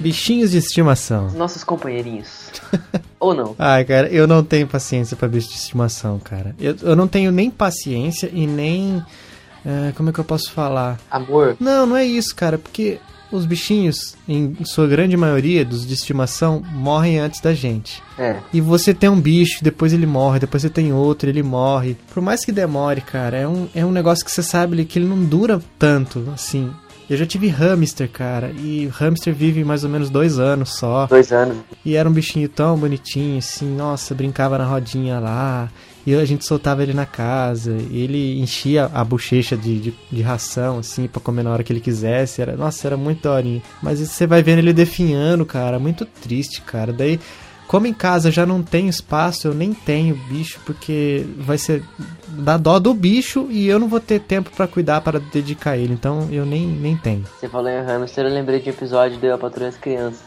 Bichinhos de estimação. Nossos companheirinhos. Ou não. Ai, cara, eu não tenho paciência pra bicho de estimação, cara. Eu, eu não tenho nem paciência e nem. é, como é que eu posso falar? Amor. Não, não é isso, cara, porque os bichinhos, em sua grande maioria dos de estimação, morrem antes da gente. É. E você tem um bicho, depois ele morre, depois você tem outro, ele morre. Por mais que demore, cara, é um, é um negócio que você sabe que ele não dura tanto, assim. Eu já tive hamster, cara, e o hamster vive mais ou menos dois anos só. Dois anos. E era um bichinho tão bonitinho, assim, nossa, brincava na rodinha lá. E a gente soltava ele na casa. E ele enchia a bochecha de, de, de ração, assim, pra comer na hora que ele quisesse. Era, nossa, era muito daorinha. Mas você vai vendo ele definhando, cara. Muito triste, cara. Daí, como em casa já não tem espaço, eu nem tenho bicho, porque vai ser. dá dó do bicho e eu não vou ter tempo pra cuidar, para dedicar ele. Então eu nem, nem tenho. Você falou em hamster, eu lembrei de um episódio de a Patrulha e as Crianças.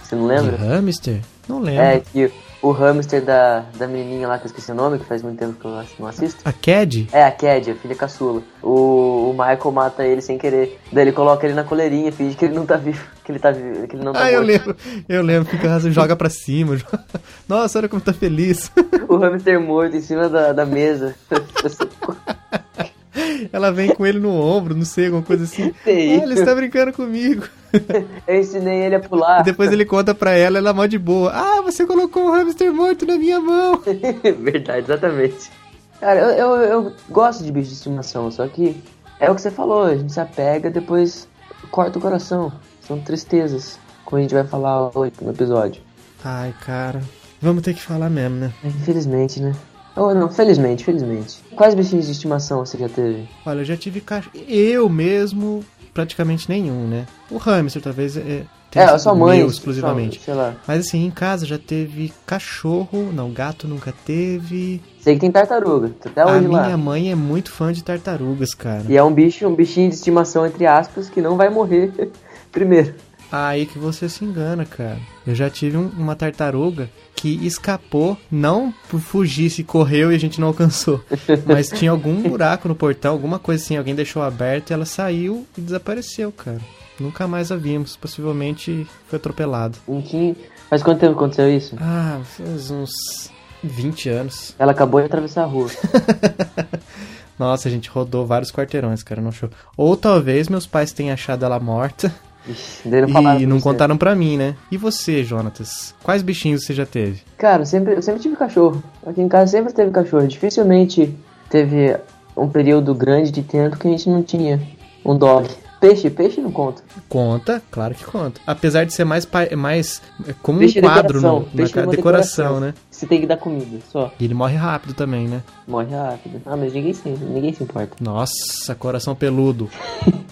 Você não De lembra? hamster? Não lembro. É, que o hamster da, da menininha lá, que eu esqueci o nome, que faz muito tempo que eu não assisto. A Cad? É, a Cad, a filha caçula. O, o Michael mata ele sem querer. Daí ele coloca ele na coleirinha, finge que ele não tá vivo. Que ele tá vivo, que ele não tá Ah, eu morto. lembro, eu lembro, fica joga pra cima. joga- Nossa, olha como tá feliz. O hamster morto em cima da, da mesa. Ela vem com ele no ombro, não sei, alguma coisa assim. Sei. Ah, ele está brincando comigo. eu ensinei ele a pular. E depois ele conta pra ela, ela é mó de boa. Ah, você colocou um hamster morto na minha mão. Verdade, exatamente. Cara, eu, eu, eu gosto de bicho de estimação, só que é o que você falou, a gente se apega, depois corta o coração. São tristezas, como a gente vai falar hoje no episódio. Ai, cara. Vamos ter que falar mesmo, né? Infelizmente, né? Ou não, felizmente, felizmente. Quais bichinhos de estimação você já teve? Olha, eu já tive cachorro. Eu mesmo, praticamente nenhum, né? O hamster talvez é. É, a sua mãe, meu exclusivamente. Sei lá. Mas assim, em casa já teve cachorro, não, gato nunca teve. Sei que tem tartaruga, até A hoje minha lá. mãe é muito fã de tartarugas, cara. E é um bicho, um bichinho de estimação, entre aspas, que não vai morrer primeiro. Aí que você se engana, cara. Eu já tive um- uma tartaruga que escapou, não por fugir, se correu e a gente não alcançou. Mas tinha algum buraco no portão, alguma coisa assim, alguém deixou aberto e ela saiu e desapareceu, cara. Nunca mais a vimos, possivelmente foi atropelado. Um que... Faz quanto tempo aconteceu isso? Ah, faz uns 20 anos. Ela acabou de atravessar a rua. Nossa, a gente rodou vários quarteirões, cara, não achou. Ou talvez meus pais tenham achado ela morta Ixi, não falaram e não contaram pra mim, né? E você, Jonatas? Quais bichinhos você já teve? Cara, eu sempre, eu sempre tive cachorro. Aqui em casa sempre teve cachorro. Dificilmente teve um período grande de tempo que a gente não tinha um dog. Peixe, peixe não conta. Conta, claro que conta. Apesar de ser mais, mais é como Peixe um quadro no, na Peixe decoração, decoração. né? Você tem que dar comida, só. E ele morre rápido também, né? Morre rápido. Ah, mas ninguém se, ninguém se importa. Nossa, coração peludo.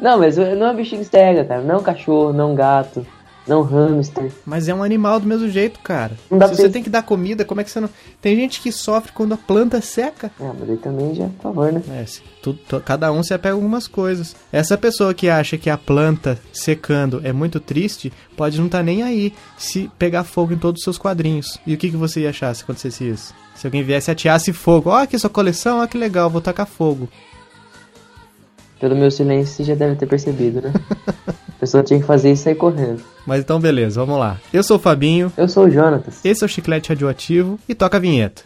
Não, mas não é bichinho que cega, cara. Não cachorro, não gato, não hamster. Mas é um animal do mesmo jeito, cara. Não dá Se você você- tem que dar comida, como é que você não. Tem gente que sofre quando a planta seca. Ah, mas aí também já, por favor, né? É, tudo- cada um se apega a algumas coisas. Essa pessoa que acha que a planta secando é muito triste, pode não estar nem aí se pegar fogo em todos os seus quadrinhos. E o que, que você ia achar se acontecesse isso? Se alguém viesse e ateasse fogo. Ó, aqui sua coleção, ó que legal, vou tacar fogo. Pelo meu silêncio, você já deve ter percebido, né? A pessoa tinha que fazer isso e sair correndo. Mas então, beleza, vamos lá. Eu sou o Fabinho, Eu sou o Jonatas. esse é o Chiclete Radioativo e toca a vinheta.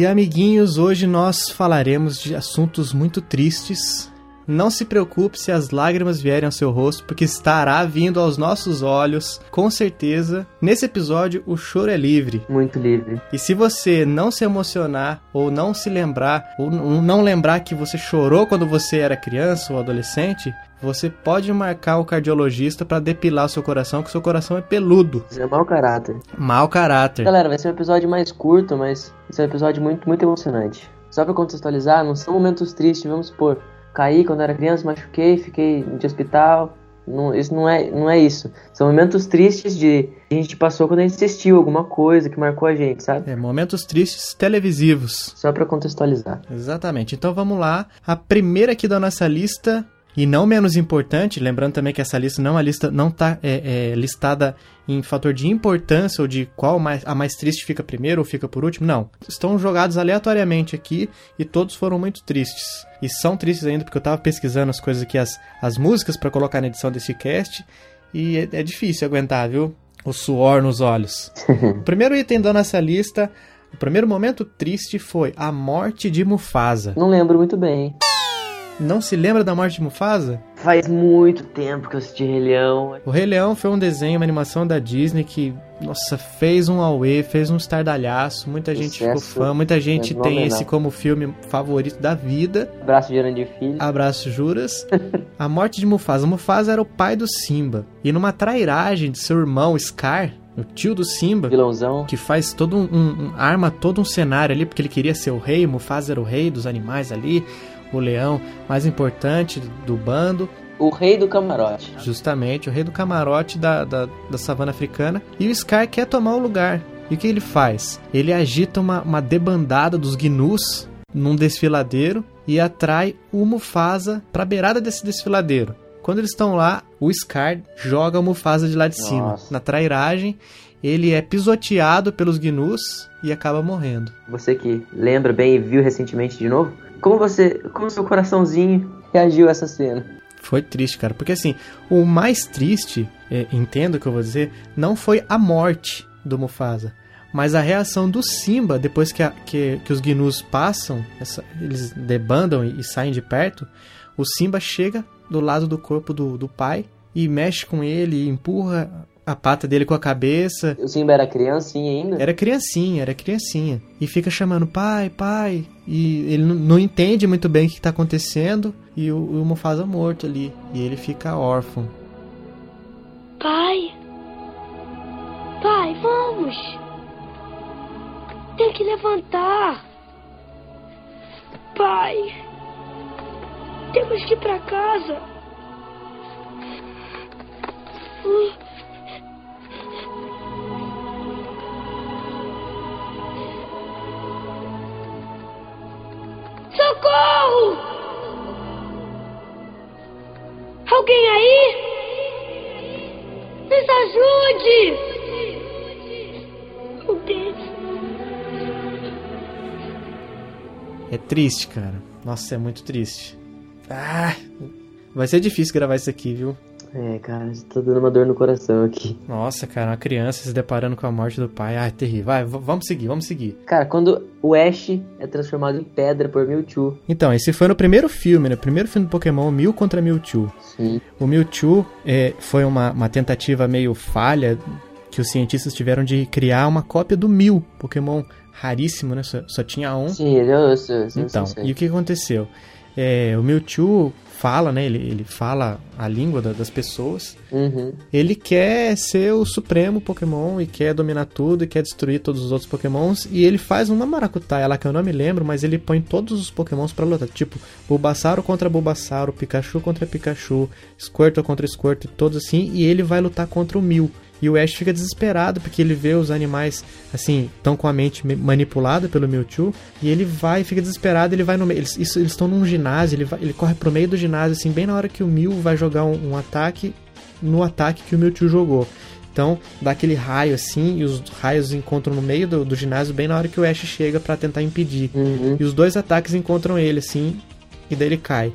E amiguinhos, hoje nós falaremos de assuntos muito tristes. Não se preocupe se as lágrimas vierem ao seu rosto, porque estará vindo aos nossos olhos, com certeza. Nesse episódio, o choro é livre. Muito livre. E se você não se emocionar, ou não se lembrar, ou não lembrar que você chorou quando você era criança ou adolescente, você pode marcar o cardiologista para depilar o seu coração, que seu coração é peludo. Isso é mau caráter. Mau caráter. Galera, vai ser um episódio mais curto, mas vai ser um episódio muito, muito emocionante. Só pra contextualizar, não são momentos tristes, vamos supor. Caí quando era criança, machuquei, fiquei de hospital. Não, isso não é, não é isso. São momentos tristes de que a gente passou quando a gente assistiu alguma coisa que marcou a gente, sabe? É, momentos tristes televisivos. Só pra contextualizar. Exatamente. Então vamos lá. A primeira aqui da nossa lista e não menos importante, lembrando também que essa lista não é lista não está é, é, listada em fator de importância ou de qual mais, a mais triste fica primeiro ou fica por último. Não. Estão jogados aleatoriamente aqui e todos foram muito tristes. E são tristes ainda porque eu estava pesquisando as coisas aqui, as, as músicas para colocar na edição desse cast. E é, é difícil aguentar, viu? O suor nos olhos. o primeiro item da nossa lista, o primeiro momento triste foi a morte de Mufasa. Não lembro muito bem. Não se lembra da morte de Mufasa? Faz muito tempo que eu assisti Rei Leão. O Rei Leão foi um desenho, uma animação da Disney que, nossa, fez um auê, fez um estardalhaço, muita gente ficou fã, muita gente tem esse como filme favorito da vida. Abraço de Jurandir Filho. Abraço, Juras. a morte de Mufasa. Mufasa era o pai do Simba. E numa trairagem de seu irmão Scar, o tio do Simba, vilãozão, que faz todo um, um, um, arma todo um cenário ali porque ele queria ser o rei, Mufasa era o rei dos animais ali o leão mais importante do bando. O rei do camarote. Justamente, o rei do camarote da, da, da savana africana. E o Scar quer tomar o lugar. E o que ele faz? Ele agita uma, uma debandada dos gnus num desfiladeiro e atrai o Mufasa para a beirada desse desfiladeiro. Quando eles estão lá, o Scar joga o Mufasa de lá de Nossa. cima. Na trairagem, ele é pisoteado pelos gnus e acaba morrendo. Você que lembra bem e viu recentemente de novo, como você, como seu coraçãozinho reagiu a essa cena? Foi triste, cara, porque assim, o mais triste, é, entendo o que eu vou dizer, não foi a morte do Mufasa, mas a reação do Simba depois que, a, que, que os Gnus passam, essa, eles debandam e, e, saem de perto, o Simba chega do lado do corpo do, do pai e mexe com ele e empurra a pata dele com a cabeça. O Simba era criancinha ainda? Era criancinha, era criancinha. E fica chamando pai, pai. E ele não entende muito bem o que está acontecendo. E o, o Mufasa morto ali. E ele fica órfão. Pai! Pai, vamos! Tem que levantar! Pai! Temos que ir pra casa! Triste, cara. Nossa, é muito triste. Ah, vai ser difícil gravar isso aqui, viu? É, cara, tá dando uma dor no coração aqui. Nossa, cara, uma criança se deparando com a morte do pai. Ah, é terrível. Vai, vamos seguir, vamos seguir. Cara, quando o Ash é transformado em pedra por Mewtwo. Então, esse foi no primeiro filme, né? Primeiro filme do Pokémon, Mew contra Mewtwo. Sim. O Mewtwo é, foi uma, uma tentativa meio falha que os cientistas tiveram de criar uma cópia do Mew, Pokémon raríssimo, né? Só, só tinha um. Sim, eu, sei, eu, eu, Então, e o que aconteceu? É, o Mewtwo fala, né? Ele, ele fala a língua da, das pessoas. Uhum. Ele quer ser o supremo Pokémon e quer dominar tudo e quer destruir todos os outros Pokémons. E ele faz uma maracutaia lá que eu não me lembro, mas ele põe todos os Pokémons pra lutar. Tipo, Bulbasauro contra Bulbasauro, Pikachu contra Pikachu, Squirtle contra Squirtle, todos assim. E ele vai lutar contra o Mil. E o Ash fica desesperado porque ele vê os animais, assim, tão com a mente manipulada pelo Mewtwo. E ele vai, fica desesperado, ele vai no meio. Eles estão num ginásio, ele, vai, ele corre pro meio do ginásio, assim, bem na hora que o Mew vai jogar um, um ataque, no ataque que o Mewtwo jogou. Então, dá aquele raio assim, e os raios encontram no meio do, do ginásio, bem na hora que o Ash chega para tentar impedir. Uhum. E os dois ataques encontram ele, assim, e daí ele cai.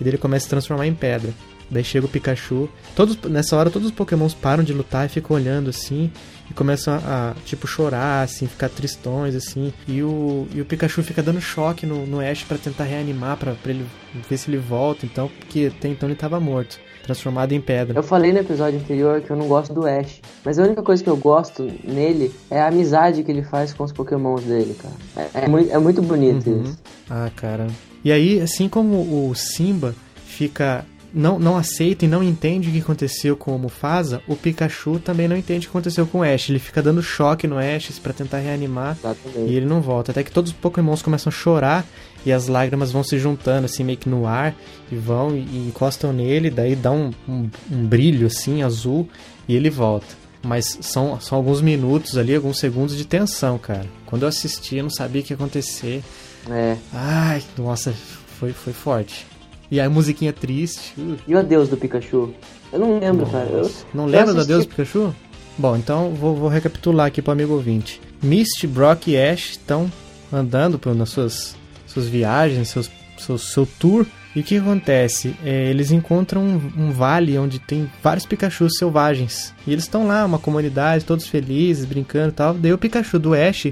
E daí ele começa a se transformar em pedra. Daí chega o Pikachu. Todos, nessa hora todos os pokémons param de lutar e ficam olhando assim. E começam a, a, tipo, chorar, assim, ficar tristões, assim. E o, e o Pikachu fica dando choque no, no Ash para tentar reanimar, pra, pra ele ver se ele volta, então, porque até então ele tava morto. Transformado em pedra. Eu falei no episódio anterior que eu não gosto do Ash. Mas a única coisa que eu gosto nele é a amizade que ele faz com os pokémons dele, cara. É, é muito, é muito bonito uhum. isso. Ah, cara. E aí, assim como o Simba fica não, não aceita e não entende o que aconteceu com o Mufasa, o Pikachu também não entende o que aconteceu com o Ash. Ele fica dando choque no Ash para tentar reanimar Exatamente. e ele não volta. Até que todos os Pokémons começam a chorar e as lágrimas vão se juntando assim meio que no ar e vão e, encostam nele, daí dá um, um, um brilho assim azul e ele volta. Mas são, são alguns minutos ali, alguns segundos de tensão, cara. Quando eu assisti, eu não sabia o que ia acontecer. É. Ai, nossa, foi, foi forte. E a musiquinha triste. E o adeus do Pikachu? Eu não lembro, cara. Eu, Não lembra do Adeus Pikachu? Bom, então vou, vou recapitular aqui pro amigo ouvinte. Misty, Brock e Ash estão andando por, nas suas, suas viagens, seus, seu, seu tour. E o que acontece? É, eles encontram um, um vale onde tem vários Pikachus selvagens. E eles estão lá, uma comunidade, todos felizes, brincando e tal. Daí o Pikachu do Ash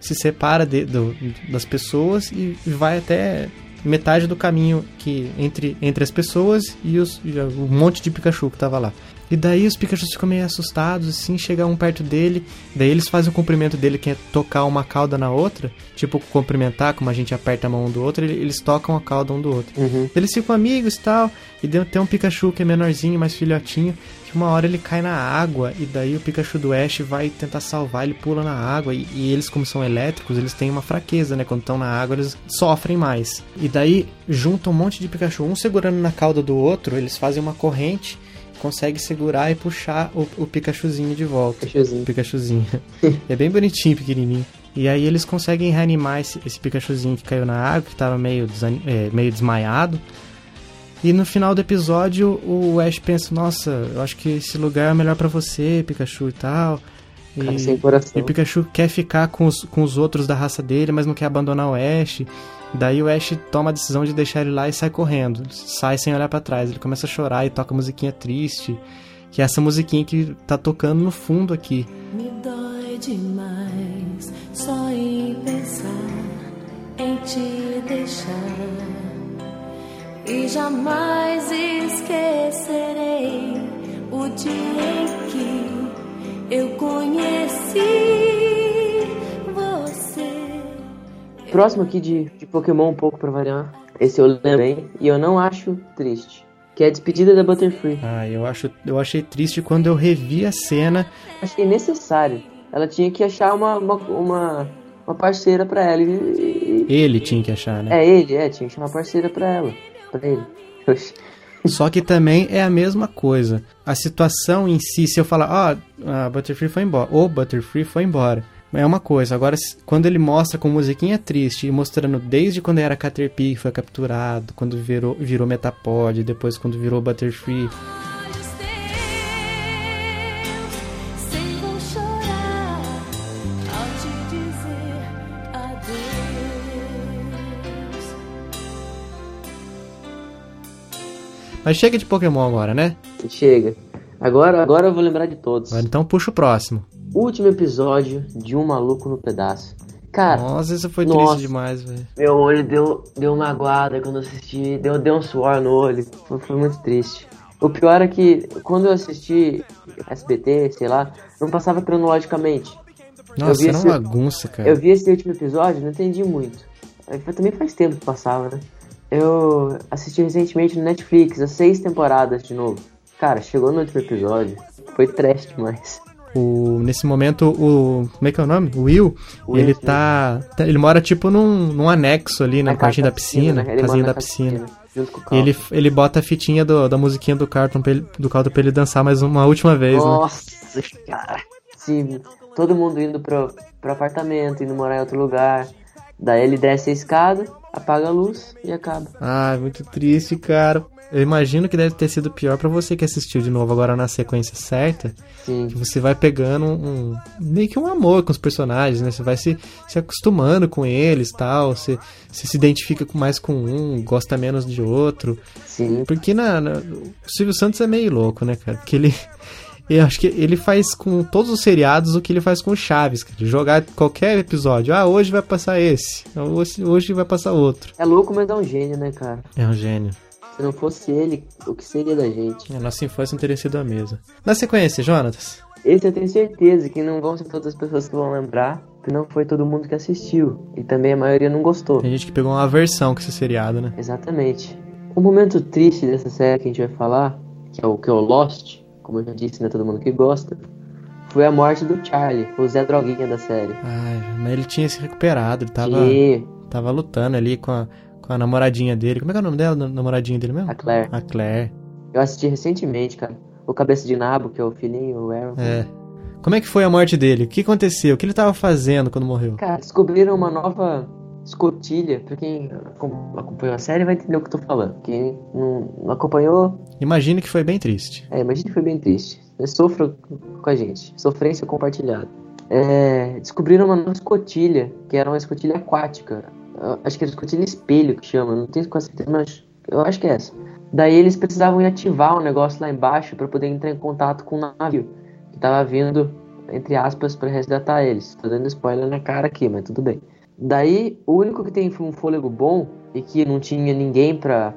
se separa de- do- das pessoas e vai até metade do caminho que entre, entre as pessoas e, os, o monte de Pikachu que tava lá. E daí os Pikachu ficam meio assustados, assim, chega um perto dele, daí eles fazem o cumprimento dele que é tocar uma cauda na outra, tipo cumprimentar, como a gente aperta a mão um do outro, ele- eles tocam a cauda um do outro. Uhum. Eles ficam amigos e tal, e tem um Pikachu que é menorzinho, mais filhotinho, que uma hora ele cai na água, e daí o Pikachu do Ash vai tentar salvar, ele pula na água, e, e eles, como são elétricos, eles têm uma fraqueza, né? Quando estão na água, eles sofrem mais. E daí junta um monte de Pikachu, um segurando na cauda do outro, eles fazem uma corrente, consegue segurar e puxar o, o Pikachuzinho de volta. Pikachuzinho. Pikachuzinho. é bem bonitinho, pequenininho. E aí eles conseguem reanimar esse, esse Pikachuzinho que caiu na água, que tava meio, é, meio desmaiado. E no final do episódio, o Ash pensa, nossa, eu acho que esse lugar é melhor pra você, Pikachu e tal. E, Cara sem coração. e o Pikachu quer ficar com os, com os outros da raça dele, mas não quer abandonar o Ash. Daí o Ash toma a decisão de deixar ele lá e sai correndo. Sai sem olhar pra trás. Ele começa a chorar e toca musiquinha triste. Que é essa musiquinha que tá tocando no fundo aqui. Me dói demais só em pensar em te deixar. E jamais esquecerei o dia em que eu conheci Próximo aqui de, de Pokémon, um pouco pra variar. Esse eu lembro bem e eu não acho triste. Que é a despedida da Butterfree. Ah, eu, acho, eu achei triste quando eu revi a cena. Achei necessário. Ela tinha que achar uma, uma, uma, uma parceira pra ela. E, e- Ele tinha que achar, né? é ele, é, tinha que chamar parceira pra ela. Pra ele. Só que também é a mesma coisa. A situação em si, se eu falar, ó, a Butterfree foi embora, ou Butterfree foi embora, é uma coisa. Agora, quando ele mostra com musiquinha triste e mostrando desde quando era Caterpie foi capturado, quando virou, virou Metapod, depois quando virou Butterfree. Mas chega de Pokémon agora, né? Chega. Agora, agora eu vou lembrar de todos. Então puxa o próximo. Último episódio de Um Maluco no Pedaço. Cara, Nossa, isso foi Nossa. triste demais, velho. meu olho deu, deu uma aguada quando eu assisti. Deu, deu um suor no olho. Foi, foi muito triste. O pior é que quando eu assisti SBT, sei lá, não passava cronologicamente. Nossa, era uma bagunça, cara. Eu vi esse último episódio, não entendi muito. Também faz tempo que passava, né? Eu assisti recentemente no Netflix, as seis temporadas de novo. Cara, chegou no último episódio, foi trash demais. O, nesse momento, o. Como é que é o nome? O Will, Will ele tá, tá- Ele mora tipo num, num anexo ali na Na parte da piscina, né? Ele casinha da piscina. junto com o E Carl. ele, ele bota a fitinha do- da musiquinha do Carlton pra ele, do Carlton pra ele dançar mais uma última vez, né? Nossa, cara. Sim, todo mundo indo pro, pro apartamento, indo morar em outro lugar. Daí ele desce a escada, apaga a luz e acaba. Ah, muito triste, cara. Eu imagino que deve ter sido pior pra você que assistiu de novo agora na sequência certa. Sim. Que você vai pegando um, um- meio que um amor com os personagens, né? Você vai se, se acostumando com eles tal. Você, você se identifica mais com um, gosta menos de outro. Sim. Porque na, na- o Silvio Santos é meio louco, né, cara? Porque ele. Eu acho que ele faz com todos os seriados o que ele faz com o Chaves, cara. Jogar qualquer episódio. Ah, hoje vai passar esse. Hoje, hoje vai passar outro. É louco, mas é um gênio, né, cara? É um gênio. Se não fosse ele, o que seria da gente? A nossa infância não teria sido a mesma. Na sequência, Jonatas. Esse eu tenho certeza que não vão ser todas as pessoas que vão lembrar, que não foi todo mundo que assistiu. E também a maioria não gostou. Tem gente que pegou uma aversão com esse seriado, né? Exatamente. O momento triste dessa série que a gente vai falar, que é o que é o Lost, como eu já disse, não é todo mundo que gosta, foi a morte do Charlie, o Zé Droguinha da série. Ai, mas ele tinha se recuperado, ele tava, Que tava lutando ali com a, com a namoradinha dele. Como é que é o nome dela, na- namoradinha dele mesmo? a Claire. A Claire. Eu assisti recentemente, cara. O Cabeça de Nabo, que é o filhinho, o Aaron. É. Como é que foi a morte dele? O que aconteceu? O que ele tava fazendo quando morreu? Cara, descobriram uma nova escotilha. Pra quem acom- acompanhou a série vai entender o que eu tô falando. Quem não, acompanhou, Imagino que foi bem triste. é, imagina que foi bem triste. Sofra com a gente. Sofrência compartilhada. É, descobriram uma nova escotilha, que era uma escotilha aquática. Acho que era escotilha espelho que chama, não tenho quase certeza, mas eu acho que é essa. Daí eles precisavam ir ativar um negócio lá embaixo para poder entrar em contato com o navio que tava vindo, entre aspas, para resgatar eles. Tô dando spoiler na cara aqui, mas tudo bem. Daí, o único que tem um fôlego bom e que não tinha ninguém pra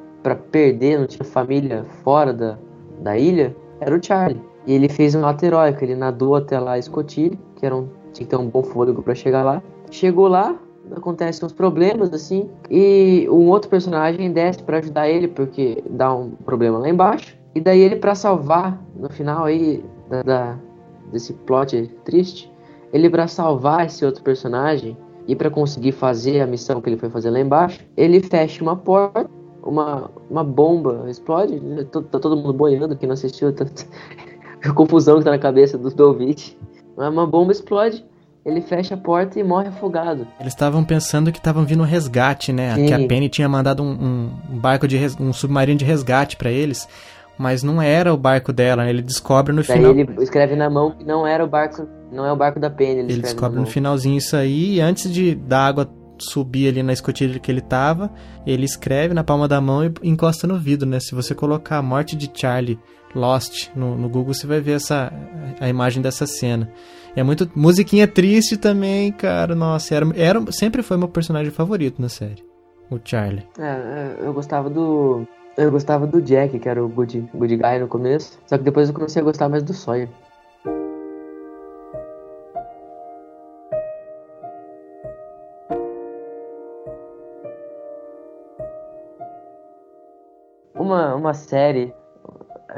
perder, não tinha família fora da, da ilha, era o Charlie. E ele fez um ato heróico, ele nadou até lá a escotilha, que era um, tinha que ter um bom fôlego pra chegar lá. Chegou lá, acontecem uns problemas assim, e um outro personagem desce pra ajudar ele, porque dá um problema lá embaixo. E daí ele, pra salvar, no final aí da, da- desse plot triste, ele pra salvar esse outro personagem e pra conseguir fazer a missão que ele foi fazer lá embaixo, ele fecha uma porta, uma, uma bomba explode, tá, tá todo mundo boiando, quem não assistiu, tá, a confusão que tá na cabeça do, do. Uma bomba explode, ele fecha a porta e morre afogado. Eles estavam pensando que estavam vindo um resgate, né? Sim. Que a Penny tinha mandado um, um- barco de res- um submarino de resgate pra eles, mas não era o barco dela, né? Ele descobre no Daí final. ele escreve na mão que não era o barco, não é o barco da Penny, ele, Ele descobre no finalzinho isso aí, e antes de da água subir ali na escotilha que ele tava, ele escreve na palma da mão e encosta no vidro, né? Se você colocar a morte de Charlie Lost no, no Google, você vai ver essa a imagem dessa cena. É muito musiquinha triste também, cara. Nossa, era, era sempre foi meu personagem favorito na série, o Charlie. É, é, eu gostava do. Eu gostava do Jack, que era o good, good guy no começo. Só que depois eu comecei a gostar mais do Sawyer. Uma, uma série.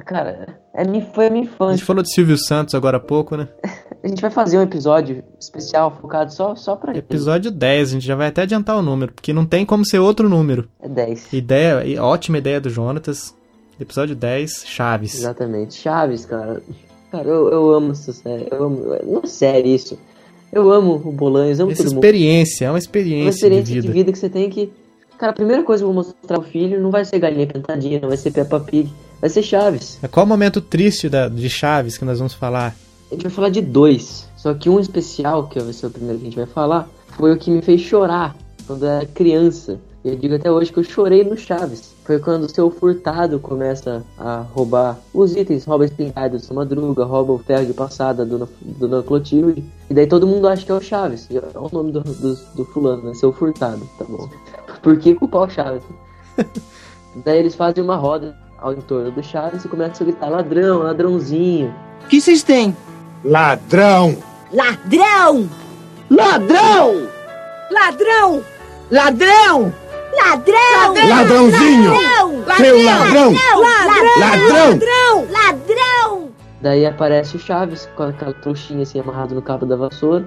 Cara, é, foi a minha A gente infância. falou de Silvio Santos agora há pouco, né? A gente vai fazer um episódio especial focado só, só pra ele. Episódio 10, a gente já vai até adiantar o número, porque não tem como ser outro número. É 10. Ideia, ótima ideia do Jonatas. Episódio 10, Chaves. Exatamente. Chaves, cara. Cara, eu, eu amo essa série. Eu amo. Não é sério isso. Eu amo o Bolanhos, amo Essa todo mundo. experiência, é uma É uma experiência, experiência de vida. que você tem que. Cara, a primeira coisa que eu vou mostrar ao filho não vai ser galinha pintadinha, não vai ser Peppa Pig, vai ser Chaves. Qual o momento triste da, de Chaves que nós vamos falar? A gente vai falar de dois. Só que um especial, que vai ser o primeiro que a gente vai falar, foi o que me fez chorar quando eu era criança. E eu digo até hoje que eu chorei no Chaves. Foi quando o seu furtado começa a roubar os itens, rouba a espingarda do seu Madruga, rouba o ferro de passada do Dona, do Dona Clotilde. E daí todo mundo acha que é o Chaves. É o nome do, do, do fulano, né? Seu furtado, tá bom. Por que culpar o Chaves? daí eles fazem uma roda ao entorno do Chaves e começam a gritar ladrão, ladrãozinho. O que vocês têm? Ladrão! Ladrão! Ladrão! Ladrão! Ladrão! Ladrão! Ladrãozinho! Seu ladrão! Ladrão! Ladrão! Ladrão! Ladrão! Daí aparece o Chaves com aquela trouxinha assim amarrado no cabo da vassoura,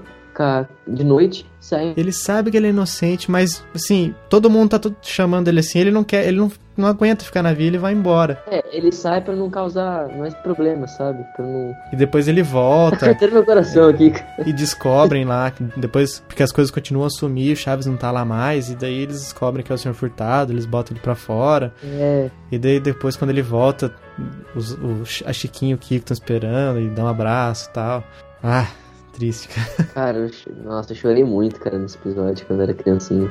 de noite, sai. Ele sabe que ele é inocente, mas assim, todo mundo tá chamando ele assim, ele não quer, ele não, não aguenta ficar na vila e vai embora. É, ele sai pra não causar mais problemas, sabe? Pra não. E depois ele volta meu coração aqui, cara. e descobrem lá, depois, porque as coisas continuam a sumir, o Chaves não tá lá mais, e daí eles descobrem que é o Sr. Furtado, eles botam ele pra fora. É, E daí depois quando ele volta, os, o, a Chiquinho e o Kiko estão esperando e dá um abraço e tal. Ah, triste, cara. cara, eu, nossa, eu chorei muito, cara, nesse episódio quando eu era criancinha.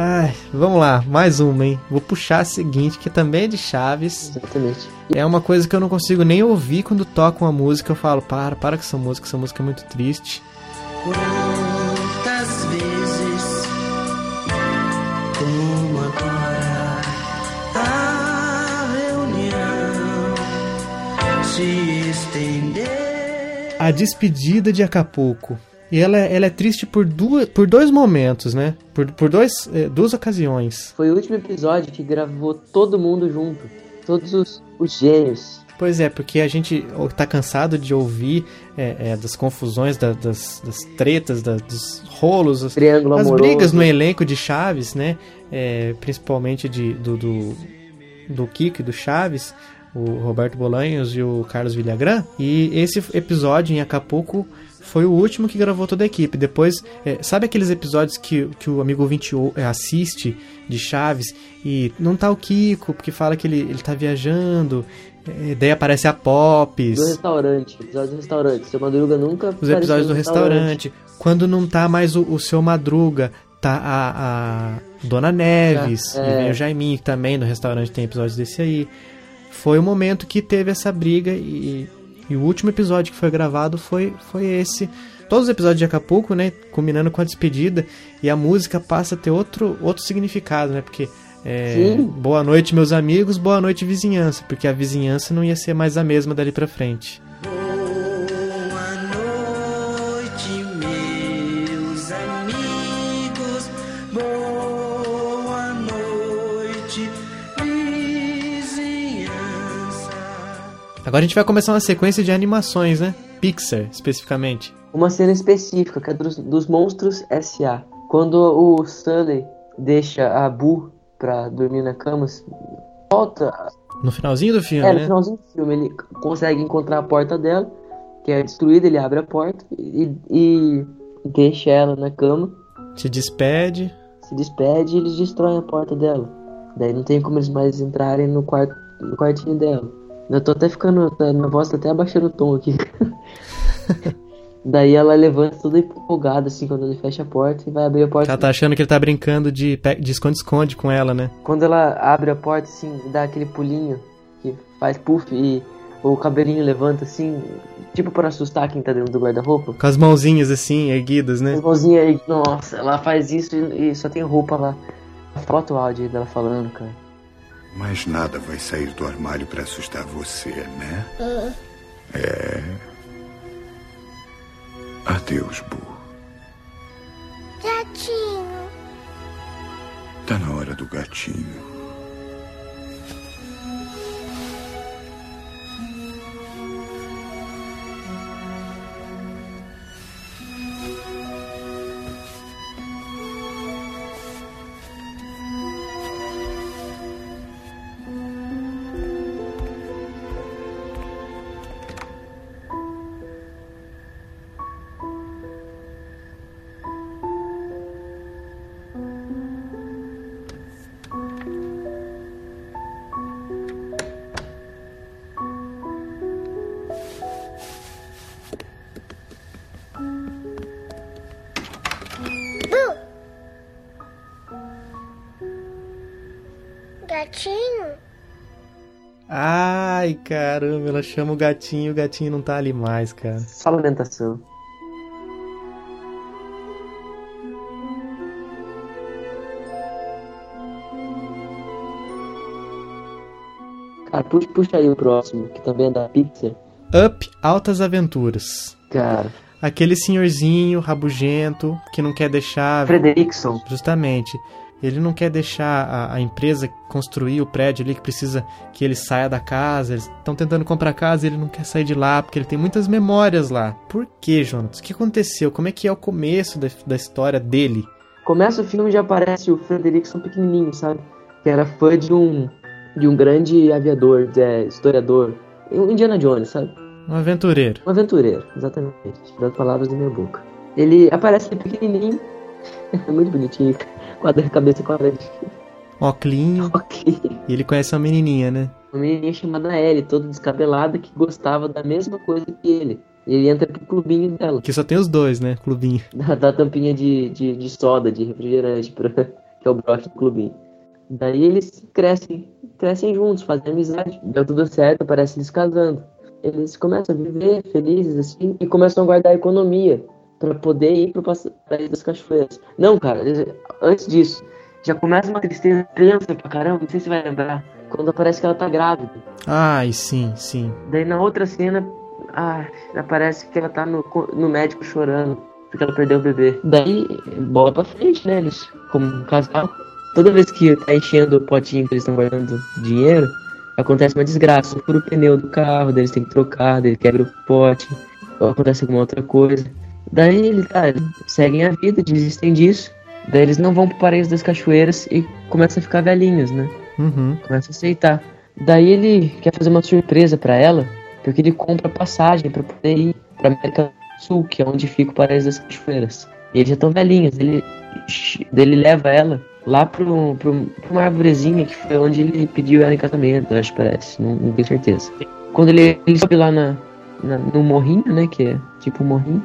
Ai, vamos lá, mais uma, hein? Vou puxar a seguinte, que também é de Chaves. Exatamente. É uma coisa que eu não consigo nem ouvir quando toco uma música. Eu falo, para, para com essa música, essa música é muito triste. Quantas vezes, como agora, a reunião se estender. A Despedida de Acapulco. E ela, é- ela é triste por, duas, por dois momentos, né? Por, por dois, eh, duas ocasiões. Foi o último episódio que gravou todo mundo junto. Todos os, os gênios. Pois é, porque a gente tá cansado de ouvir é, é, das confusões, da- das, das tretas, da- dos rolos, as, as brigas no elenco de Chaves, né? É, principalmente de, do, do, do Kiko e do Chaves, o Roberto Bolanhos e o Carlos Villagrán. E esse episódio em Acapulco foi o último que gravou toda a equipe. Depois, é, sabe aqueles episódios que, que o amigo 20 o- é, assiste de Chaves e não tá o Kiko, porque fala que ele, ele tá viajando. é, daí aparece a Pops. Do restaurante. Episódio do restaurante. Seu Madruga nunca Os episódios do restaurante. Quando não tá mais o, o seu Madruga, tá a, a Dona Neves. É. E o Jaiminho também no restaurante tem episódios desse aí. Foi o momento que teve essa briga e, e o último episódio que foi gravado foi, foi esse. Todos os episódios de Acapulco, né? Combinando com a despedida. E a música passa a ter outro, outro significado, né? Porque. é, boa noite, meus amigos, boa noite, vizinhança. Porque a vizinhança não ia ser mais a mesma dali pra frente. Agora a gente vai começar uma sequência de animações, né? Pixar, especificamente. Uma cena específica, que é dos, dos Monstros S.A. Quando o Sully deixa a Boo pra dormir na cama, volta. No finalzinho do filme, É, no né? finalzinho do filme, ele consegue encontrar a porta dela, que é destruída, ele abre a porta e, e deixa ela na cama, Se despede. se despede e eles destroem a porta dela. Daí não tem como eles mais entrarem no, quarto, no quartinho dela. Eu tô até ficando. tá- Minha voz tá até abaixando o tom aqui. Daí ela levanta toda empolgada, assim, quando ele fecha a porta e vai abrir a porta. Ela tá achando que ele tá brincando de esconde-esconde com ela, né? Quando ela abre a porta, assim, dá aquele pulinho que faz puff e o cabelinho levanta, assim, tipo para assustar quem tá dentro do guarda-roupa. Com as mãozinhas assim, erguidas, né? As mãozinhas aí, nossa, ela faz isso e, e só tem roupa lá. Foto o áudio dela falando, cara. Mas nada vai sair do armário pra assustar você, né? É. Adeus, Bu. Gatinho. Tá na hora do gatinho. Gatinho. Ai, caramba, ela chama o gatinho, o gatinho não tá ali mais, cara. Só lamentação. Cara, puxa, puxa aí o próximo, que também é da Pixar. Up Altas Aventuras. Cara, Aquele senhorzinho rabugento que não quer deixar. Frederickson. Justamente. Ele não quer deixar a, a empresa construir o prédio ali que precisa que ele saia da casa. Eles estão tentando comprar casa e ele não quer sair de lá porque ele tem muitas memórias lá. Por que, Jonas? O que aconteceu? Como é que é o começo da, da história dele? Começa o filme e já aparece o Frederickson pequenininho, sabe? Que era fã de um de um grande aviador, é, historiador, um Indiana Jones, sabe? Um aventureiro. Um aventureiro, exatamente. Tirando palavras da minha boca. Ele aparece pequenininho, é muito bonitinho, quadra cabeça quadradinha. Oclinho. Ok. E ele conhece uma menininha, né? Uma menininha chamada Ellie, toda descabelada, que gostava da mesma coisa que ele. E ele entra pro clubinho dela. Que só tem os dois, né? Clubinho. Dá, dá tampinha de, de, de soda, de refrigerante, pra, que é o broche do clubinho. Daí eles crescem, crescem juntos, fazem amizade. Deu tudo certo, parece eles casando. Eles começam a viver felizes assim e começam a guardar economia pra poder ir pro passe- país das cachoeiras. Não, cara, eles- antes disso, já começa uma tristeza tensa pra caramba, não sei se vai lembrar. Quando aparece que ela tá grávida. Ai, sim, sim. Daí na outra cena ah, aparece que ela tá no, no médico chorando porque ela perdeu o bebê. Daí, bola pra frente, né? Eles, como um casal, toda vez que tá enchendo o potinho que eles estão guardando dinheiro, acontece uma desgraça. Fura o pneu do carro, daí eles têm que trocar, daí quebra o pote, ou acontece alguma outra coisa. Daí eles tá, seguem a vida, desistem disso. Daí eles não vão pro paraíso das cachoeiras e começam a ficar velhinhos, né? Uhum. Começa a aceitar. Daí ele quer fazer uma surpresa pra ela, porque ele compra passagem pra poder ir pra América do Sul, que é onde fica o Paraíso das Cachoeiras. E eles já estão velhinhos, ele, ele leva ela lá pro, pro, pra uma arvorezinha que foi onde ele pediu ela em casamento, acho que parece, não, não tenho certeza. Quando ele, ele sobe lá na, na- no morrinho, né, que é tipo um morrinho,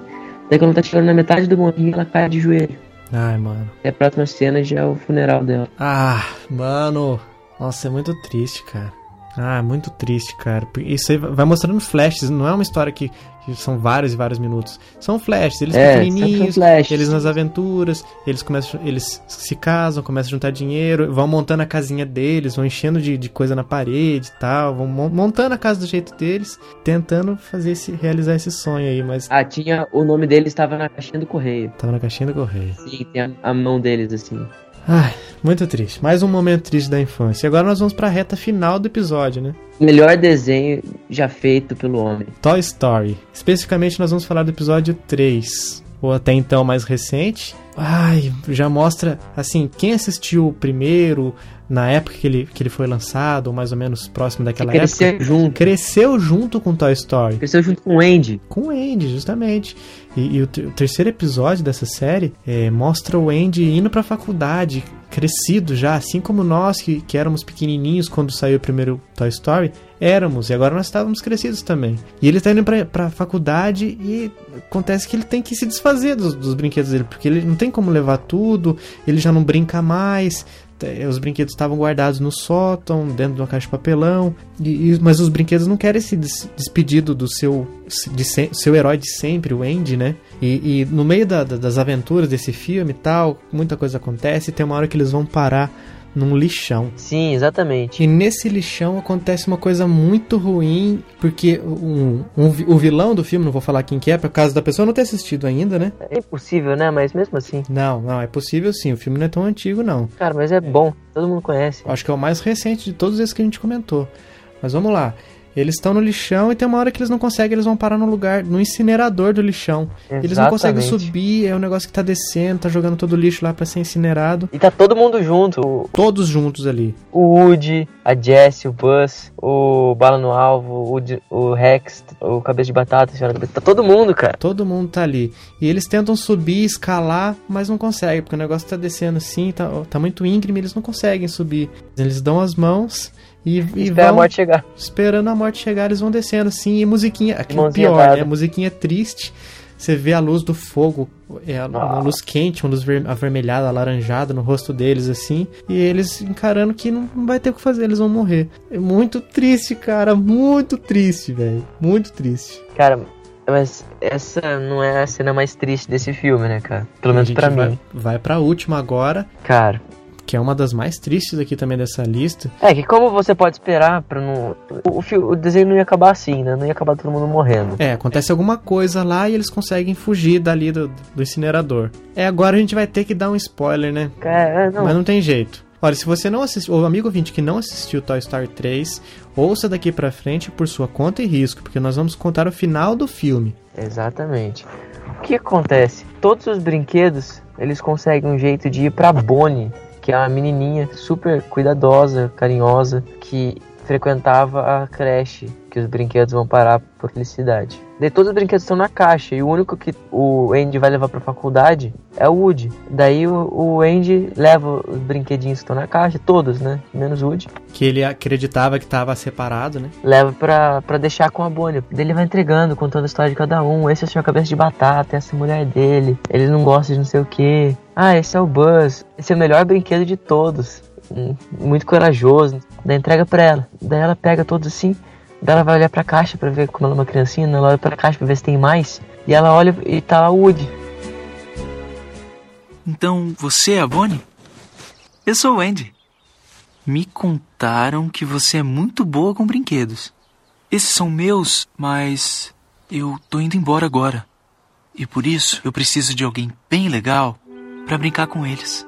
daí quando ela tá chegando na metade do morrinho, ela cai de joelho. Ai, mano. E a próxima cena já é o funeral dela. Ah, mano. Nossa, é muito triste, cara. Ah, muito triste, cara. Isso aí vai mostrando flashes, não é uma história que, que são vários e vários minutos. São flashes, eles É, pequenininhos, são flashes. eles nas aventuras, eles começam, eles se casam, começam a juntar dinheiro, vão montando a casinha deles, vão enchendo de, de coisa na parede e tal, vão mon- montando a casa do jeito deles, tentando fazer esse, realizar esse sonho aí, mas Ah, tinha. O nome dele estava na caixinha do correio. tava na caixinha do correio. Sim, tem a, a mão deles assim. Ai, muito triste. Mais um momento triste da infância. E agora nós vamos pra reta final do episódio, né? Melhor desenho já feito pelo homem. Toy Story. Especificamente nós vamos falar do episódio 3, ou até então mais recente. Ai, já mostra, assim, quem assistiu o primeiro, na época que ele, que ele foi lançado, ou mais ou menos próximo daquela cresceu época. junto. Cresceu junto com Toy Story. Cresceu junto com o Andy. Com o Andy, justamente. E, e o, o terceiro episódio dessa série é, mostra o Andy indo pra faculdade, crescido já, assim como nós que, que éramos pequenininhos quando saiu o primeiro Toy Story, éramos, e agora nós estávamos crescidos também. E ele tá indo pra, pra faculdade e acontece que ele tem que se desfazer dos, dos brinquedos dele, porque ele não tem como levar tudo, ele já não brinca mais. Os brinquedos estavam guardados no sótão, dentro de uma caixa de papelão, e- e- mas os brinquedos não querem se des- do seu, de se- seu herói de sempre, o Andy, né? E, e no meio da- da- das aventuras desse filme e tal, muita coisa acontece, e tem uma hora que eles vão parar num lixão. Sim, exatamente. E nesse lixão acontece uma coisa muito ruim, porque um, um o vilão do filme, não vou falar quem que é, por causa da pessoa não ter assistido ainda, né? É impossível, né? Mas mesmo assim. Não, não, é possível sim, o filme não é tão antigo não. Cara, mas é bom. Todo mundo conhece. Acho que é o mais recente de todos esses que a gente comentou. Mas vamos lá. Eles estão no lixão e tem uma hora que eles não conseguem, eles vão parar no lugar, no incinerador do lixão. Eles não conseguem Exatamente. subir, é um negócio que tá descendo, tá jogando todo o lixo lá pra ser incinerado. E tá todo mundo junto. Todos juntos ali. O Woody, a Jessie, o Buzz, o Bala no Alvo, o, o Rex, o Cabeça de Batata, a Senhora Cabeça. Tá todo mundo, cara. Todo mundo tá ali. E eles tentam subir, escalar, mas não conseguem, porque o negócio tá descendo assim, tá, tá muito íngreme, eles não conseguem subir. Eles dão as mãos e, e Espera a vão morte chegar. esperando a morte chegar, eles vão descendo assim, e musiquinha, aqui Mãozinha pior, dada. né? Musiquinha triste. Você vê a luz do fogo, é a- uma Ah. luz quente, uma luz ver- avermelhada, alaranjada no rosto deles, assim, e eles encarando que não, vai ter o que fazer, eles vão morrer. É muito triste, cara, muito triste, velho. Muito triste. Cara, mas essa não é a cena mais triste desse filme, né, cara? Pelo A menos gente pra vai, mim. Vai pra última agora, Cara. Que é uma das mais tristes aqui também dessa lista. É que como você pode esperar pra não. O, o, desenho não ia acabar assim, né? Não ia acabar todo mundo morrendo. É, acontece alguma coisa lá e eles conseguem fugir dali do, do incinerador. É, agora a gente vai ter que dar um spoiler, né? Cara, não. Mas não tem jeito. Olha, se você não assistiu, o amigo ouvinte que não assistiu Toy Story 3, ouça daqui pra frente por sua conta e risco, porque nós vamos contar o final do filme. Exatamente. O que acontece? Todos os brinquedos, eles conseguem um jeito de ir pra Bonnie, que é uma menininha super cuidadosa, carinhosa, que frequentava a creche, que os brinquedos vão parar por felicidade. Daí todos os brinquedos estão na caixa, e o único que o Andy vai levar pra faculdade é o Woody. Daí o, o Andy leva os brinquedinhos que estão na caixa, todos, né? Menos o Woody. Que ele acreditava que estava separado, né? leva pra, pra deixar com a Bonnie. Daí ele vai entregando, contando a história de cada um. Esse é o senhor cabeça de batata, essa é a mulher dele. Ele não gosta de não sei o que. Ah, esse é o Buzz. Esse é o melhor brinquedo de todos. Hum, Muito corajoso. Daí entrega pra ela. Daí ela pega todos assim. Daí ela vai olhar pra caixa pra ver como ela é uma criancinha. né? Ela olha pra caixa pra ver se tem mais. E ela olha e tá lá o Woody. Então você é a Bonnie? Eu sou o Andy. Me contaram que você é muito boa com brinquedos. Esses são meus, mas Eu tô indo embora agora. E por isso eu preciso de alguém bem legal pra brincar com eles.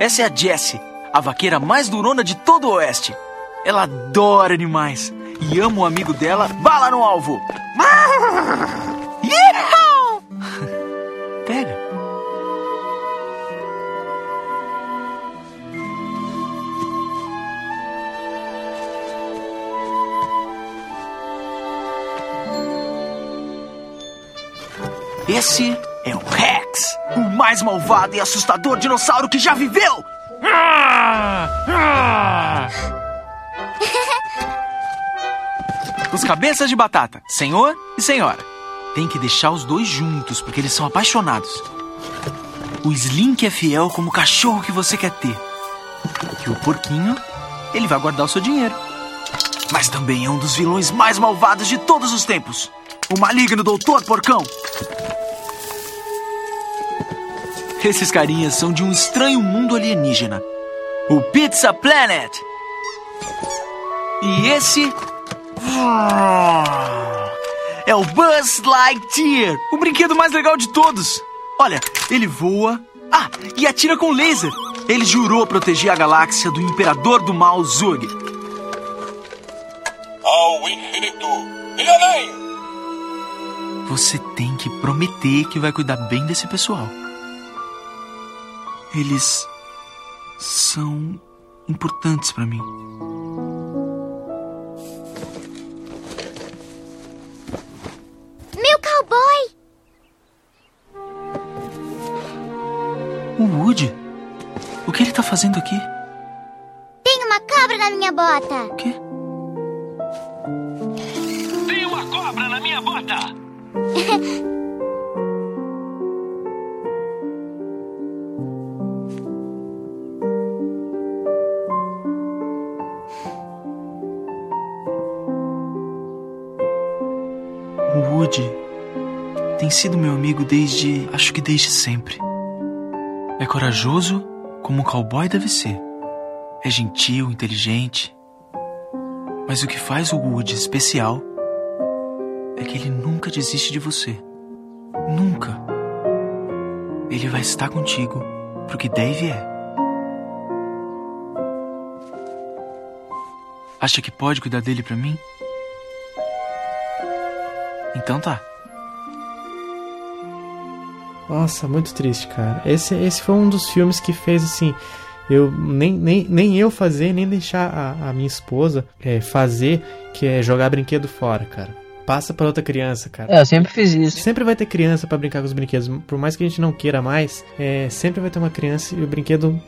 Essa é a Jessie, a vaqueira mais durona de todo o oeste. Ela adora animais e ama o amigo dela, bala no alvo. Pega. Esse é o Rex, o mais malvado e assustador dinossauro que já viveu. Os cabeças de batata, senhor e senhora. Tem que deixar os dois juntos, porque eles são apaixonados. O Slink é fiel como o cachorro que você quer ter. E o porquinho, ele vai guardar o seu dinheiro. Mas também é um dos vilões mais malvados de todos os tempos. O maligno Doutor Porcão. Esses carinhas são de um estranho mundo alienígena. O Pizza Planet. E esse. É o Buzz Lightyear, o brinquedo mais legal de todos. Olha, ele voa. Ah, e atira com laser. Ele jurou proteger a galáxia do Imperador do Mal Zug. Ao infinito e além! Você tem que prometer que vai cuidar bem desse pessoal. Eles são importantes para mim. Meu cowboy! O Woody? O que ele tá fazendo aqui? Tem uma cobra na minha bota! O quê? Tem uma cobra na minha bota! amigo desde. acho que desde sempre. É corajoso como um cowboy deve ser. É gentil, inteligente. Mas o que faz o Woody especial é que ele nunca desiste de você. Nunca. Ele vai estar contigo pro que deve é. Acha que pode cuidar dele pra mim? Então tá. Nossa, muito triste, cara. Esse, esse foi um dos filmes que fez assim. Eu nem, nem, nem eu fazer, nem deixar a, a minha esposa é, fazer, que é jogar brinquedo fora, cara. Passa pra outra criança, cara. É, eu sempre fiz isso. Sempre vai ter criança pra brincar com os brinquedos. Por mais que a gente não queira mais, é, sempre vai ter uma criança e o brinquedo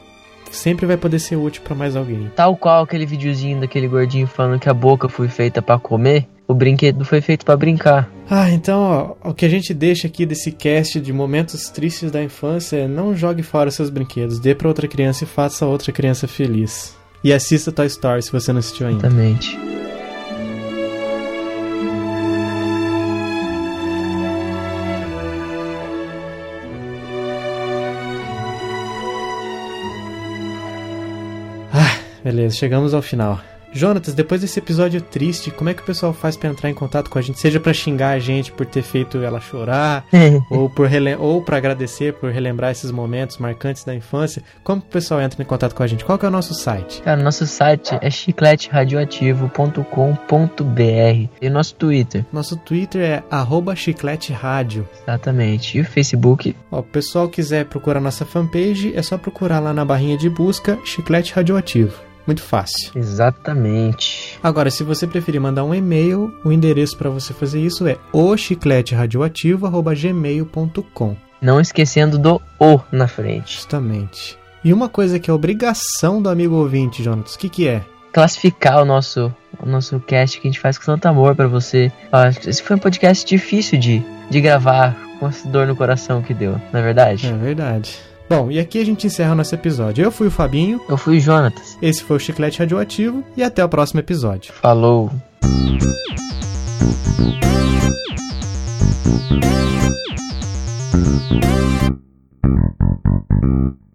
sempre vai poder ser útil pra mais alguém. Tal qual aquele videozinho daquele gordinho falando que a boca foi feita pra comer, o brinquedo foi feito pra brincar. Ah, então, ó, o que a gente deixa aqui desse cast de momentos tristes da infância é não jogue fora seus brinquedos, dê pra outra criança e faça outra criança feliz. E assista Toy Story se você não assistiu ainda. Exatamente. Beleza, chegamos ao final. Jonatas, depois desse episódio triste, como é que o pessoal faz pra entrar em contato com a gente? Seja pra xingar a gente por ter feito ela chorar, ou por rele- ou para agradecer por relembrar esses momentos marcantes da infância. Como que o pessoal entra em contato com a gente? Qual que é o nosso site? Cara, nosso site é chicleteradioativo.com.br e nosso Twitter, Nosso Twitter é arroba chiclete rádio. exatamente. E o Facebook, Ó, o pessoal quiser procurar nossa fanpage, é só procurar lá na barrinha de busca Chiclete Radioativo. Muito fácil. exatamente. Agora, se você preferir mandar um e-mail, o endereço para você fazer isso é ochicleteradioativo.gmail.com. Não esquecendo do O na frente. Justamente. E uma coisa que é obrigação do amigo ouvinte, Jonas, o que, que é? Classificar o nosso, o nosso cast que a gente faz com tanto amor pra você. Esse foi um podcast difícil de, de gravar, com essa dor no coração que deu, não é verdade? É verdade. Bom, e aqui a gente encerra o nosso episódio. Eu fui o Fabinho. Eu fui o Jonatas. Esse foi o Chiclete Radioativo e até o próximo episódio. Falou! Thank you.